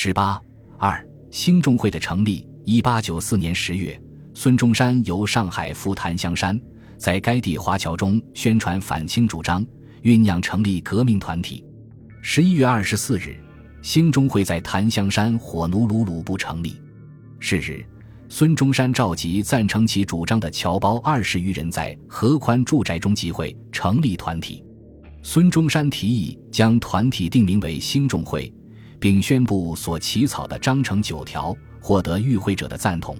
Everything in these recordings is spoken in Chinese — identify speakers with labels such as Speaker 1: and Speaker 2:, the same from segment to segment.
Speaker 1: 十八二兴中会的成立。一八九四年十月，孙中山由上海赴檀香山，在该地华侨中宣传反清主张，酝酿成立革命团体。十一月二十四日，兴中会在檀香山火奴鲁鲁部成立。是日，孙中山召集赞成其主张的侨胞二十余人，在何宽住宅中集会，成立团体。孙中山提议将团体定名为兴中会，并宣布所起草的章程九条获得与会者的赞同。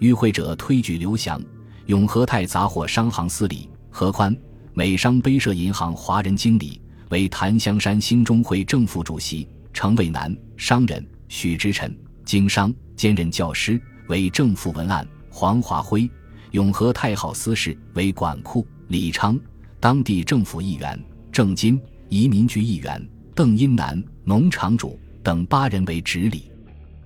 Speaker 1: 与会者推举刘翔、永和泰杂货商行司理何宽、美商杯社银行华人经理为檀香山兴中会正副主席；程渭南商人、许之臣经商兼任教师为正副文案；黄华辉、永和太号司事为管库；李昌当地政府议员。郑金移民局议员邓英南农场主等八人为执礼。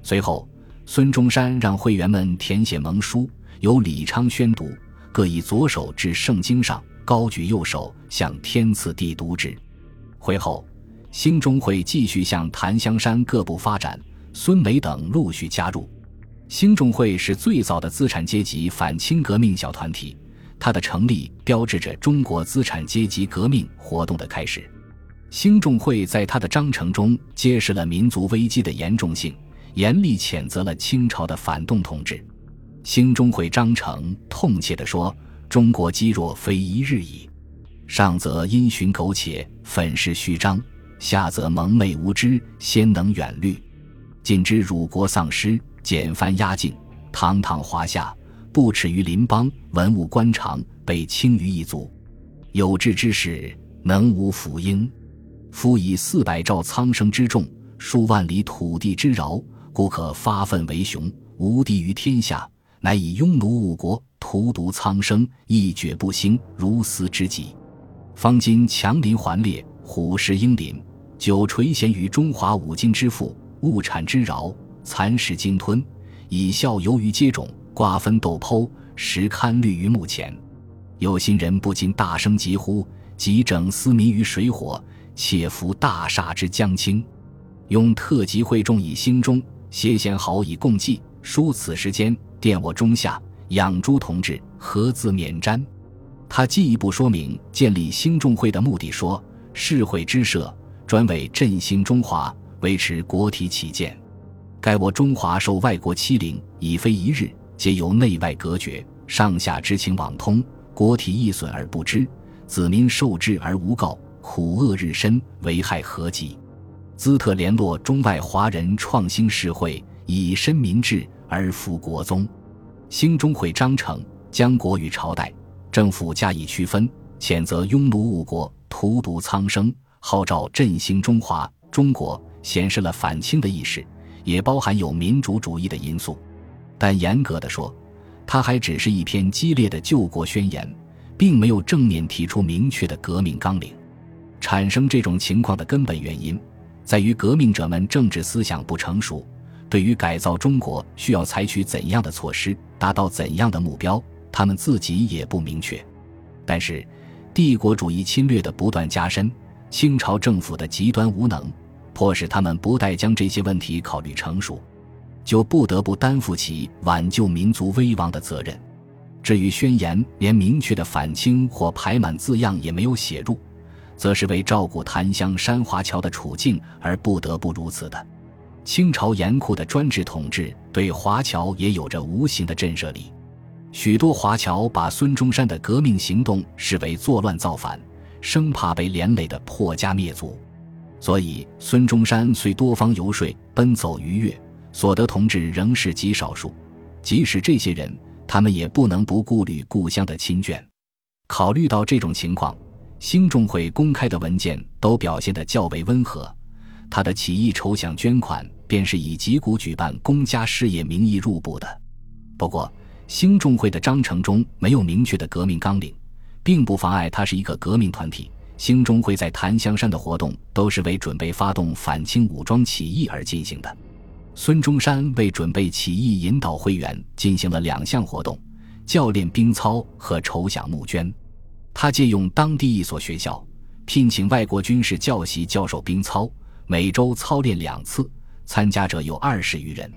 Speaker 1: 随后，孙中山让会员们填写盟书，由李昌宣读，各以左手至圣经上，高举右手向天赐地读之。会后，兴中会继续向檀香山各部发展，孙梅等陆续加入。兴中会是最早的资产阶级反清革命小团体。它的成立标志着中国资产阶级革命活动的开始。兴中会在他的章程中揭示了民族危机的严重性，严厉谴责了清朝的反动统治。兴中会章程痛切地说：“中国积弱非一日矣，上则因循苟且，粉饰虚张；下则蒙昧无知，先能远虑。今之辱国丧师，简藩压境，堂堂华夏。”不耻于邻邦，文武官场被轻于一族，有志之士能无辅应？夫以四百兆苍生之众，数万里土地之饶，故可发愤为雄，无敌于天下。乃以庸奴误国，荼毒苍生，一蹶不兴，如斯之极。方今强邻环列，虎视鹰林，久垂涎于中华五金之富，物产之饶，蚕食鲸吞，以效游于接种。瓜分豆剖，实堪虑于目前。有心人不禁大声疾呼：“即整思民于水火，且服大厦之将倾。”用特级会众以兴中，谢贤豪以共济。书此时间，电我中下，养猪同志何自免瞻？他进一步说明建立兴中会的目的，说：“世会之设，专为振兴中华，维持国体起见。盖我中华受外国欺凌，已非一日。”皆由内外隔绝，上下之情网通，国体易损而不知，子民受制而无告，苦厄日深，危害何极？兹特联络中外华人创新世会，以身民治而复国宗。兴中会章程将国与朝代、政府加以区分，谴责庸奴误国、荼毒苍生，号召振兴中华中国，显示了反清的意识，也包含有民主主义的因素。但严格的说，它还只是一篇激烈的救国宣言，并没有正面提出明确的革命纲领。产生这种情况的根本原因，在于革命者们政治思想不成熟，对于改造中国需要采取怎样的措施，达到怎样的目标，他们自己也不明确。但是，帝国主义侵略的不断加深，清朝政府的极端无能，迫使他们不待将这些问题考虑成熟。就不得不担负起挽救民族危亡的责任。至于宣言连明确的反清或排满字样也没有写入，则是为照顾檀香山华侨的处境而不得不如此的。清朝严酷的专制统治对华侨也有着无形的震慑力。许多华侨把孙中山的革命行动视为作乱造反，生怕被连累的破家灭族。所以，孙中山虽多方游说，奔走逾越。所得同志仍是极少数，即使这些人，他们也不能不顾虑故乡的亲眷。考虑到这种情况，兴中会公开的文件都表现得较为温和。他的起义筹饷捐款便是以集股举办公家事业名义入部的。不过，兴中会的章程中没有明确的革命纲领，并不妨碍它是一个革命团体。兴中会在檀香山的活动都是为准备发动反清武装起义而进行的。孙中山为准备起义，引导会员进行了两项活动：教练兵操和筹饷募捐。他借用当地一所学校，聘请外国军事教习教授兵操，每周操练两次，参加者有二十余人。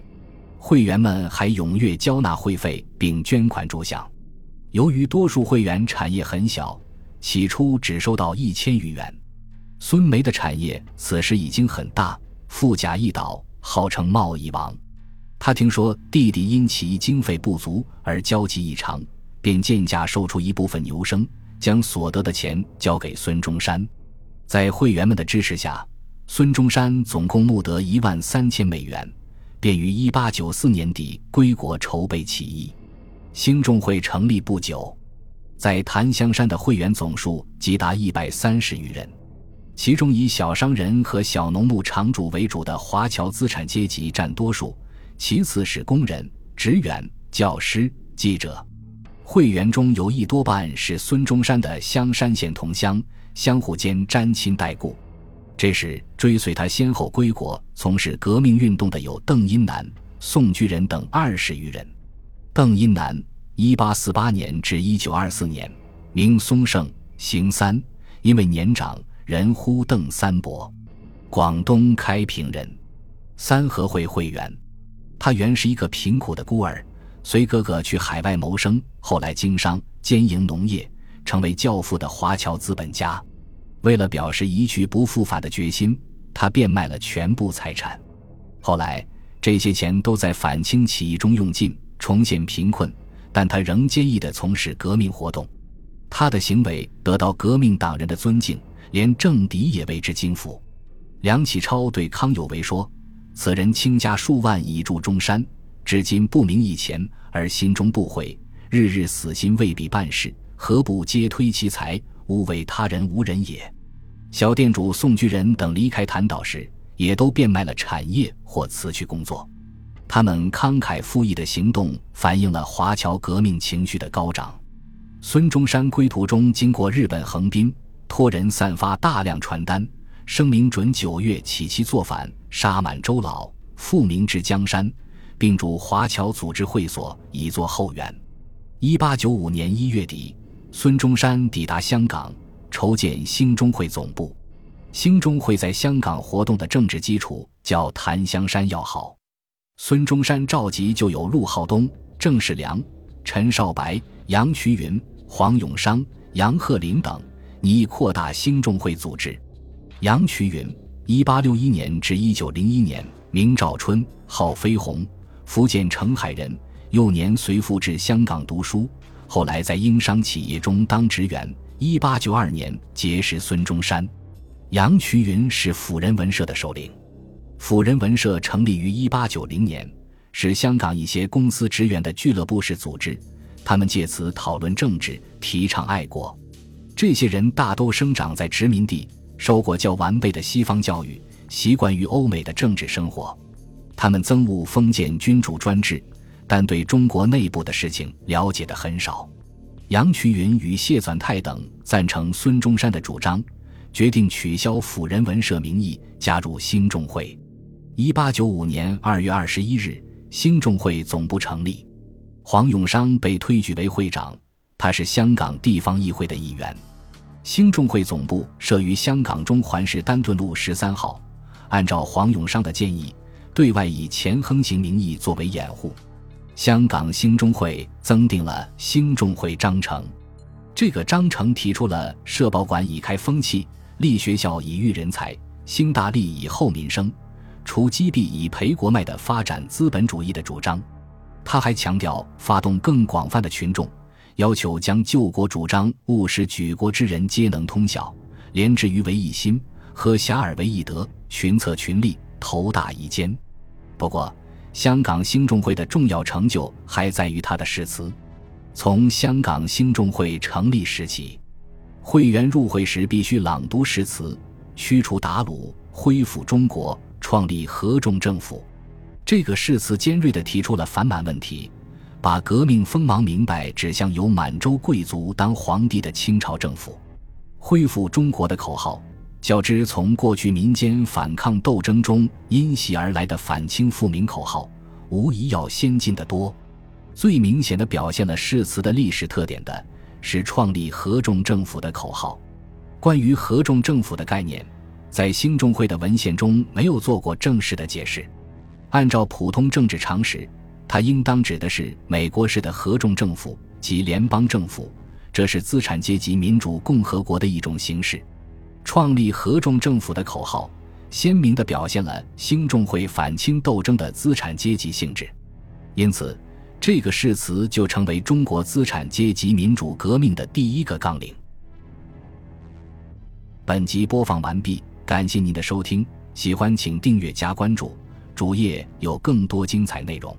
Speaker 1: 会员们还踊跃交纳会费并捐款助饷。由于多数会员产业很小，起初只收到一千余元。孙梅的产业此时已经很大，富甲一岛，号称贸易王。他听说弟弟因起义经费不足而焦急异常，便贱价售出一部分牛牲，将所得的钱交给孙中山。在会员们的支持下，孙中山总共募得一万三千美元。便于一八九四年底归国筹备起义。兴中会成立不久，在檀香山的会员总数即达一百三十余人，其中以小商人和小农牧场主为主的华侨资产阶级占多数，其次是工人、职员、教师、记者。会员中有一多半是孙中山的香山县同乡，相互间沾亲带故。这时，追随他先后归国从事革命运动的有邓荫南、宋居仁等二十余人。邓荫南（一八四八年至一九二四年），名松盛，行三，因为年长，人呼邓三伯。广东开平人，三合会会员。他原是一个贫苦的孤儿，随哥哥去海外谋生，后来经商，兼营农业，成为教父的华侨资本家。为了表示一去不复返的决心，他变卖了全部财产。后来，这些钱都在反清起义中用尽，重现贫困。但他仍坚毅地从事革命活动，他的行为得到革命党人的尊敬，连政敌也为之惊服。梁启超对康有为说：“此人倾家数万以助中山，至今不明一钱，而心中不悔，日日死心未必办事，何不皆推其财？”勿为他人无人也。小店主宋居仁等离开潭岛时，也都变卖了产业或辞去工作。他们慷慨赴义的行动，反映了华侨革命情绪的高涨。孙中山归途中经过日本横滨，托人散发大量传单，声明准九月起期作反，杀满洲老，复明至江山，并驻华侨组织会所以作后援。一八九五年一月底。孙中山抵达香港，筹建兴中会总部。兴中会在香港活动的政治基础较檀香山要好。孙中山召集就有陆浩东、郑世良、陈少白、杨衢云、黄永商、杨鹤龄等，拟扩大兴中会组织。杨衢云，一八六一年至一九零一年，名兆春，号飞鸿，福建澄海人，幼年随父至香港读书。后来在英商企业中当职员。一八九二年结识孙中山。杨衢云是辅仁文社的首领。辅仁文社成立于一八九零年，是香港一些公司职员的俱乐部式组织。他们借此讨论政治，提倡爱国。这些人大都生长在殖民地，受过较完备的西方教育，习惯于欧美的政治生活。他们憎恶封建君主专制。但对中国内部的事情了解的很少。杨衢云与谢纂泰等赞成孙中山的主张，决定取消辅仁文社名义，加入兴中会。一八九五年二月二十一日，兴中会总部成立，黄永商被推举为会长，他是香港地方议会的议员。兴中会总部设于香港中环市丹顿路十三号，按照黄永商的建议，对外以钱亨行名义作为掩护。香港兴中会增订了兴中会章程，这个章程提出了社保馆以开风气，立学校以育人才，兴大利以厚民生，除积弊以培国脉的发展资本主义的主张。他还强调发动更广泛的群众，要求将救国主张务使举国之人皆能通晓，连之于为一心，和遐迩为一德，群策群力，头大一肩。不过。香港兴中会的重要成就还在于他的誓词。从香港兴中会成立时起，会员入会时必须朗读誓词，驱除鞑虏，恢复中国，创立合众政府。这个誓词尖锐地提出了反满问题，把革命锋芒明白指向由满洲贵族当皇帝的清朝政府。恢复中国的口号。较之从过去民间反抗斗争中因袭而来的反清复明口号，无疑要先进得多。最明显的表现了誓词的历史特点的是创立合众政府的口号。关于合众政府的概念，在兴中会的文献中没有做过正式的解释。按照普通政治常识，它应当指的是美国式的合众政府及联邦政府，这是资产阶级民主共和国的一种形式。创立合众政府的口号，鲜明地表现了兴众会反清斗争的资产阶级性质，因此，这个誓词就成为中国资产阶级民主革命的第一个纲领。本集播放完毕，感谢您的收听，喜欢请订阅加关注，主页有更多精彩内容。